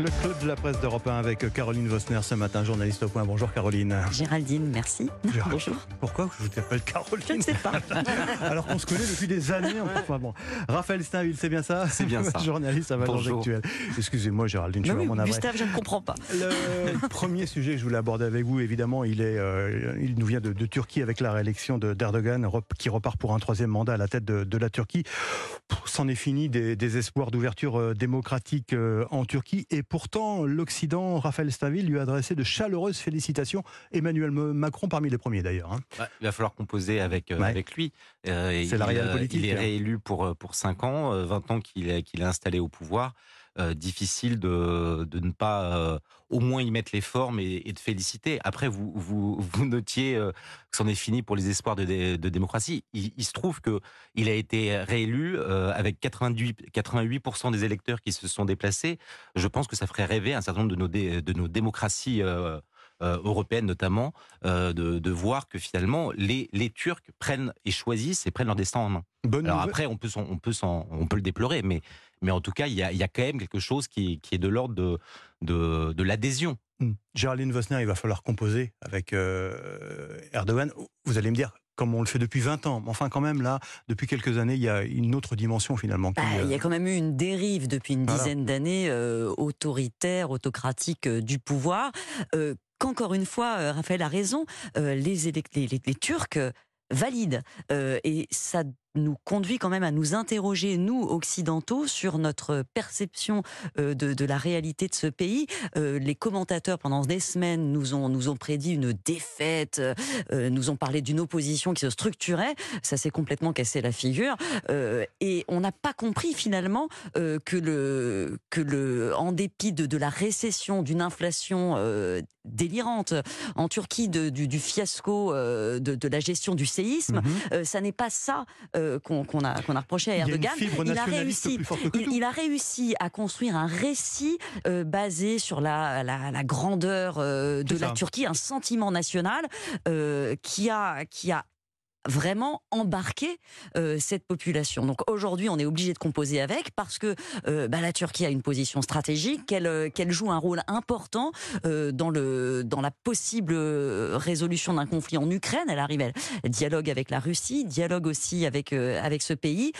Le club de la presse d'Europe 1 avec Caroline Vosner ce matin, journaliste au point. Bonjour Caroline. Géraldine, merci. Géraldine. Bonjour. Pourquoi je t'appelle Caroline Je ne sais pas. Alors qu'on se connaît depuis des années. Enfin, bon. Raphaël Steinville, c'est bien ça C'est bien ça. Journaliste à Valence. Actuelle. Excusez-moi Géraldine, je suis navré. Gustave, je ne comprends pas. Le premier sujet que je voulais aborder avec vous, évidemment, il, est, euh, il nous vient de, de Turquie avec la réélection de- d'Erdogan, qui repart pour un troisième mandat à la tête de, de la Turquie. C'en est fini des, des espoirs d'ouverture euh, démocratique euh, en Turquie. Et pourtant, l'Occident, Raphaël Staville, lui a adressé de chaleureuses félicitations. Emmanuel Macron, parmi les premiers d'ailleurs. hein. Ouais, il va falloir composer avec, euh, Ouais. avec lui. Euh, C'est la réelle euh, politique, Il est hein. réélu pour, pour 5 ans, euh, 20 ans qu'il est installé au pouvoir. Euh, difficile de, de ne pas euh, au moins y mettre les formes et, de féliciter. Après, vous, vous, vous notiez euh, que c'en est fini pour les espoirs de, de démocratie. Il, se trouve que il a été réélu avec 88, 88% des électeurs qui se sont déplacés. Je pense que ça ferait rêver un certain nombre de nos, de nos démocraties euh, européennes notamment, euh, de, de voir que finalement les, les Turcs prennent et choisissent et prennent leur destin en main. Bonne Alors nouvelle- après, on peut, s'en- on peut, on peut le déplorer, mais, mais en tout cas, il y a, il y a quand même quelque chose qui, qui est de l'ordre de, de, de l'adhésion. Hmm. Géraldine Vosner, il va falloir composer avec euh, Erdogan. Vous allez me dire, comme on le fait depuis 20 ans, mais enfin quand même là, depuis quelques années, il y a une autre dimension finalement. qui, Bah, il y a quand même eu une dérive depuis une Voilà. dizaine d'années euh, autoritaire, autocratique euh, du pouvoir. Euh, Qu'encore une fois, euh, Raphaël a raison, euh, les, les, les- Turcs euh, valident. Et ça nous conduit quand même à nous interroger, nous, occidentaux, sur notre perception euh, de, de la réalité de ce pays. Euh, les commentateurs, pendant des semaines, nous ont, nous ont prédit une défaite, euh, nous ont parlé d'une opposition qui se structurait. Ça s'est complètement cassé la figure. Et on n'a pas compris finalement que le que le en dépit de, de la récession, d'une inflation délirante en Turquie, de- du, du fiasco de, de la gestion du séisme, mhm. ça n'est pas ça euh, qu'on a qu'on a reproché à Erdogan. il a réussi. Il, a réussi à construire un récit euh, basé sur la, la, la grandeur euh, de la ça. Turquie, un sentiment national qui a qui a vraiment embarqué euh, cette population. Donc aujourd'hui, on est obligé de composer avec parce que euh, bah, la Turquie a une position stratégique, qu'elle euh, joue un rôle important dans la possible résolution d'un conflit en Ukraine. Elle arrive, elle dialogue avec la Russie, dialogue aussi avec ce pays.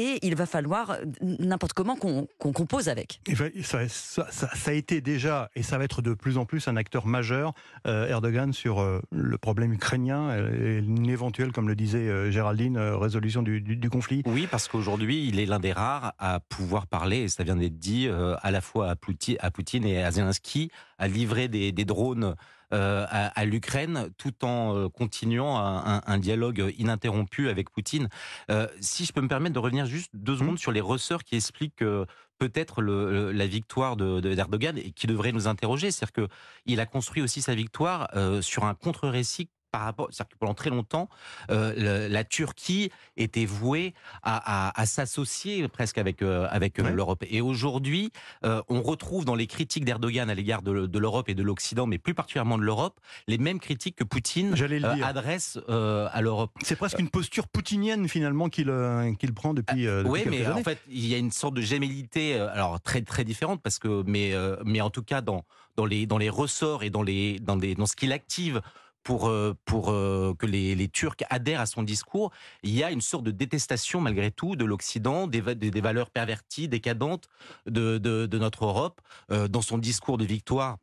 Et il va falloir n'importe comment qu'on compose avec. Ben, ça, ça- ça- ça a été déjà, et ça va être de plus en plus un acteur majeur, euh, Erdogan, sur euh, le problème ukrainien et une éventuelle, comme le disait euh, Géraldine, euh, résolution du, du- du conflit. Oui, parce qu'aujourd'hui, il est l'un des rares à pouvoir parler, et ça vient d'être dit, euh, à la fois à Poutine, et à Zelensky, à livrer des, des drones à, à l'Ukraine, tout en euh, continuant un, dialogue ininterrompu avec Poutine. Euh, si je peux me permettre de revenir juste deux secondes sur les ressorts qui expliquent euh, peut-être la victoire de, de- d'Erdogan et qui devrait nous interroger, c'est-à-dire que il a construit aussi sa victoire euh, sur un contre-récit par rapport, c'est-à-dire que pendant très longtemps, euh, le- la Turquie était vouée à, à- à s'associer presque avec euh, avec euh, Ouais. l'Europe. Et aujourd'hui, euh, on retrouve dans les critiques d'Erdogan à l'égard de, de l'Europe et de l'Occident, mais plus particulièrement de l'Europe, les mêmes critiques que Poutine adresse à l'Europe. C'est presque une posture poutinienne finalement qu'il qu'il prend depuis, depuis Oui, mais années. en fait, il y a une sorte de gémellité, alors très très différente, parce que mais mais en tout cas dans dans les dans les ressorts et dans les dans les dans ce qu'il active pour euh, pour euh, que les, les Turcs adhèrent à son discours, il y a une sorte de détestation malgré tout de l'Occident, des, va- des, des valeurs perverties, décadentes de de, de notre Europe. Euh, dans son discours de victoire.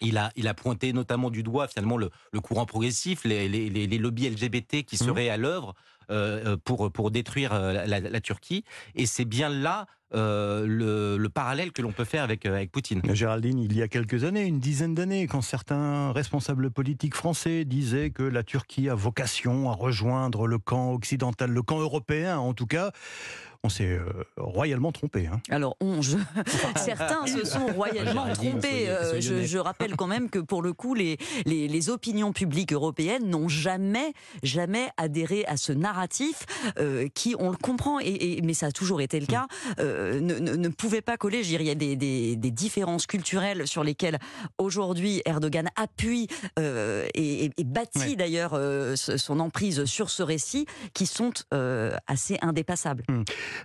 Il a, il a pointé notamment du doigt finalement le, le courant progressif, les, les, les- les lobbies LGBT qui Mhm. seraient à l'œuvre euh, pour, pour détruire la, la- la Turquie. Et c'est bien là euh, le parallèle que l'on peut faire avec, euh, avec Poutine. Géraldine, il y a quelques années, une dizaine d'années, quand certains responsables politiques français disaient que la Turquie a vocation à rejoindre le camp occidental, le camp européen en tout cas, on s'est euh, royalement trompé. hein. Alors, on, je- certains se sont royalement trompés. soyez- Euh, soyez je, rappelle quand même que pour le coup, les, les, les opinions publiques européennes n'ont jamais, jamais adhéré à ce narratif euh, qui, on le comprend, et, et- mais ça a toujours été le cas, euh, ne, ne, ne pouvait pas coller. Je dire, il y a des, des, des différences culturelles sur lesquelles aujourd'hui Erdogan appuie euh, et, et- bâtit d'ailleurs son emprise sur ce récit qui sont assez indépassables.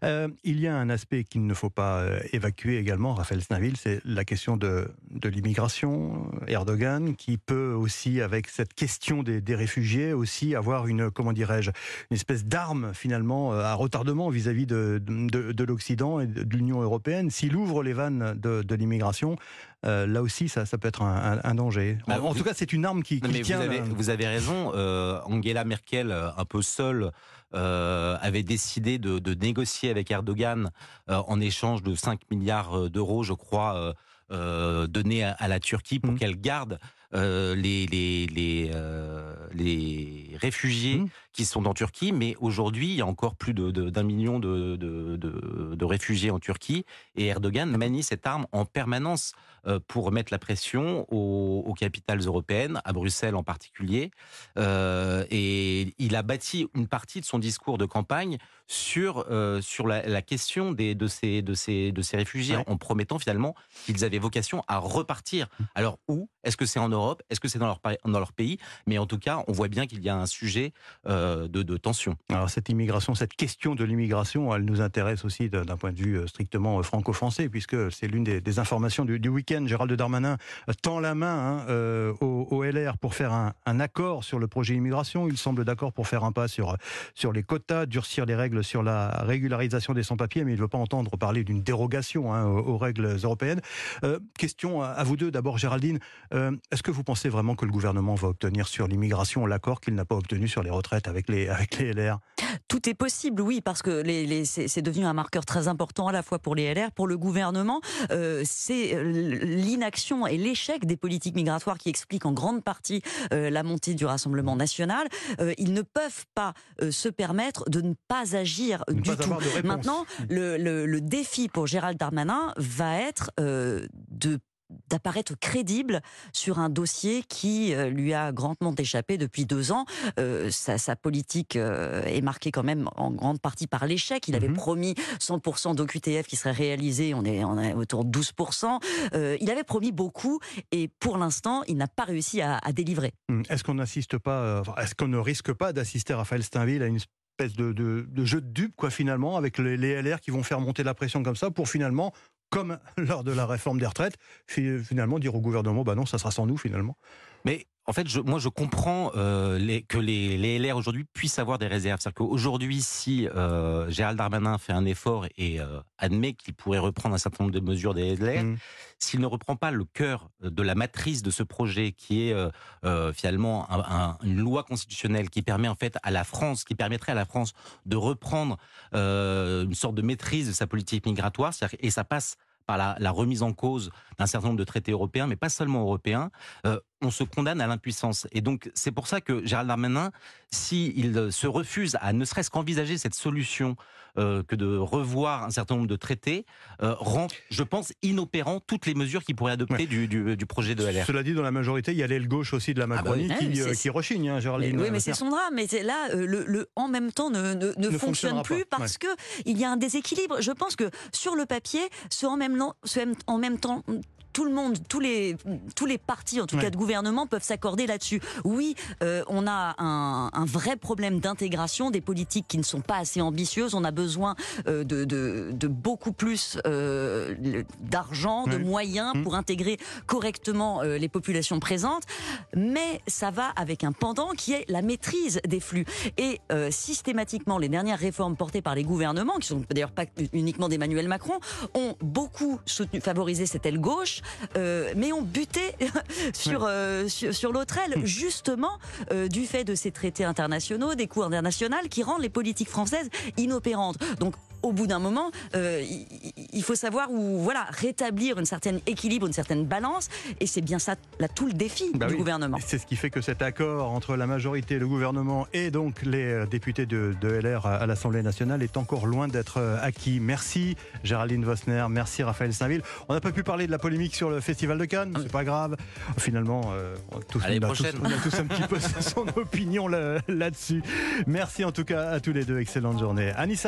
Euh, il y a un aspect qu'il ne faut pas euh, évacuer également, Raphaël Snaville, c'est la question de, l'immigration. Erdogan, qui peut aussi, avec cette question des, réfugiés, aussi avoir une, comment dirais-je, une espèce d'arme finalement à retardement vis-à-vis de, de, de l'Occident et de l'Union européenne. S'il ouvre les vannes de l'immigration, euh, là aussi, ça, ça peut être un, un, un danger. En, Bah, en vous- tout cas, c'est une arme qui, qui mais tient. vous, avez, euh, vous avez raison. euh, Angela Merkel, un peu seule, euh, avait décidé de, de négocier avec Erdogan en échange de 5 milliards d'euros, je crois, euh, donnés à, à la Turquie pour Mhm. qu'elle garde euh, les, les, les, euh, les réfugiés Mhm. qui sont en Turquie. Mais aujourd'hui, il y a encore plus de- de- d'un million de, de, réfugiés en Turquie. Et Erdogan manie cette arme en permanence euh, pour mettre la pression aux, aux capitales européennes, à Bruxelles en particulier. Euh, et il a bâti une partie de son discours de campagne sur sur la, la question des de ces de ces de ces réfugiés, Ouais. en promettant finalement qu'ils avaient vocation à repartir. Alors où Est-ce que c'est en Europe? Est-ce que c'est dans leur dans leur pays? Mais en tout cas, on voit bien qu'il y a un sujet euh, de, de tension. Alors cette immigration, cette question de l'immigration, elle nous intéresse aussi d'un point de vue euh, strictement euh, franco-français, puisque c'est l'une des, des informations du, du week-end. Gérald Darmanin tend la main hein, euh, au, au LR pour faire un, un accord sur le projet immigration. Il semble d'accord pour faire un pas sur, sur les quotas, durcir les règles sur la régularisation des sans-papiers, mais il ne veut pas entendre parler d'une dérogation hein, aux, aux règles européennes. Euh, question à, à vous deux, d'abord Géraldine, euh, est-ce que vous pensez vraiment que le gouvernement va obtenir sur l'immigration l'accord qu'il n'a pas obtenu sur les retraites avec les, avec les LR Tout est possible, oui, parce que les, les- c'est devenu un marqueur très important à la fois pour les LR, pour le gouvernement. Euh, c'est euh, l'inaction et l'échec des politiques migratoires qui expliquent en grande partie euh, la montée du Rassemblement national. Euh, ils ne peuvent pas se permettre de ne pas agir Ne du pas tout. Maintenant, le, le- le défi pour Gérald Darmanin va être de d'apparaître crédible sur un dossier qui euh, lui a grandement échappé depuis deux ans. Euh, sa, sa politique euh, est marquée quand même en grande partie par l'échec. Il avait Mhm. promis 100% d'OQTF qui serait réalisé, on est, on est autour de 12%. Euh, il avait promis beaucoup et pour l'instant, il n'a pas réussi à, à délivrer. Hum, Est-ce qu'on n'assiste pas, est-ce qu'on ne risque pas d'assister, Raphaël Steinville, à une espèce de, de- de jeu de dupes, quoi, finalement, avec les, les LR qui vont faire monter la pression comme ça pour finalement, comme lors de la réforme des retraites, fi- finalement dire au gouvernement, bah non, ça sera sans nous, finalement. Mais en fait, je, moi, je comprends euh, les, que les, les LR aujourd'hui puissent avoir des réserves. C'est-à-dire qu'aujourd'hui, si euh, Gérald Darmanin fait un effort et euh, admet qu'il pourrait reprendre un certain nombre de mesures des LR, Hum. s'il ne reprend pas le cœur de la matrice de ce projet, qui est finalement un- un- une loi constitutionnelle qui permet en fait à la France, qui permettrait à la France de reprendre une sorte de maîtrise de sa politique migratoire, et ça passe par la, la remise en cause d'un certain nombre de traités européens, mais pas seulement européens, euh, on se condamne à l'impuissance. Et donc c'est pour ça que Gérald Darmanin, s'il se refuse à ne serait-ce qu'envisager cette solution euh, que de revoir un certain nombre de traités, euh, rend, je pense, inopérant toutes les mesures qu'il pourrait adopter Ouais. du, du, du projet de LR. Cela dit, dans la majorité, il y a l'aile gauche aussi de la Ah bah oui. Macronie mais qui, euh, c'est- qui rechigne, hein, Mais- oui, mais c'est son drame. Mais c'est là, euh, le, le en même temps ne, ne, ne Ne fonctionne plus pas, parce que il y a un déséquilibre. Je pense que sur le papier, ce en même, ce en même temps. Tout le monde, tous les, tous les partis, en tout Ouais. cas de gouvernement, peuvent s'accorder là-dessus. Oui, euh, on a un, un vrai problème d'intégration, des politiques qui ne sont pas assez ambitieuses. On a besoin euh, de, de, de beaucoup plus euh, d'argent, de moyens Mmh. pour intégrer correctement les populations présentes. Mais ça va avec un pendant qui est la maîtrise des flux. Et systématiquement, les dernières réformes portées par les gouvernements, qui sont d'ailleurs pas uniquement d'Emmanuel Macron, ont beaucoup soutenu, favorisé cette aile gauche, euh, mais ont buté sur, euh, sur, sur l'autre aile, justement euh, du fait de ces traités internationaux, des cours internationaux qui rendent les politiques françaises inopérantes. Donc au bout d'un moment, euh, il il faut savoir où voilà rétablir une certaine équilibre, une certaine balance, et c'est bien ça là tout le défi Bah du oui. gouvernement. C'est ce qui fait que cet accord entre la majorité, le gouvernement et donc les euh, députés de, de LR à, l'Assemblée nationale est encore loin d'être euh, acquis. Merci Géraldine Vosner, merci Raphaël Saint-Ville. On n'a pas pu parler de la polémique sur le Festival de Cannes, c'est pas grave. Finalement, euh, on a tous, on a tous- prochaine. on a tous un petit peu son opinion là- là-dessus. Merci en tout cas à tous les deux, excellente journée. Anissa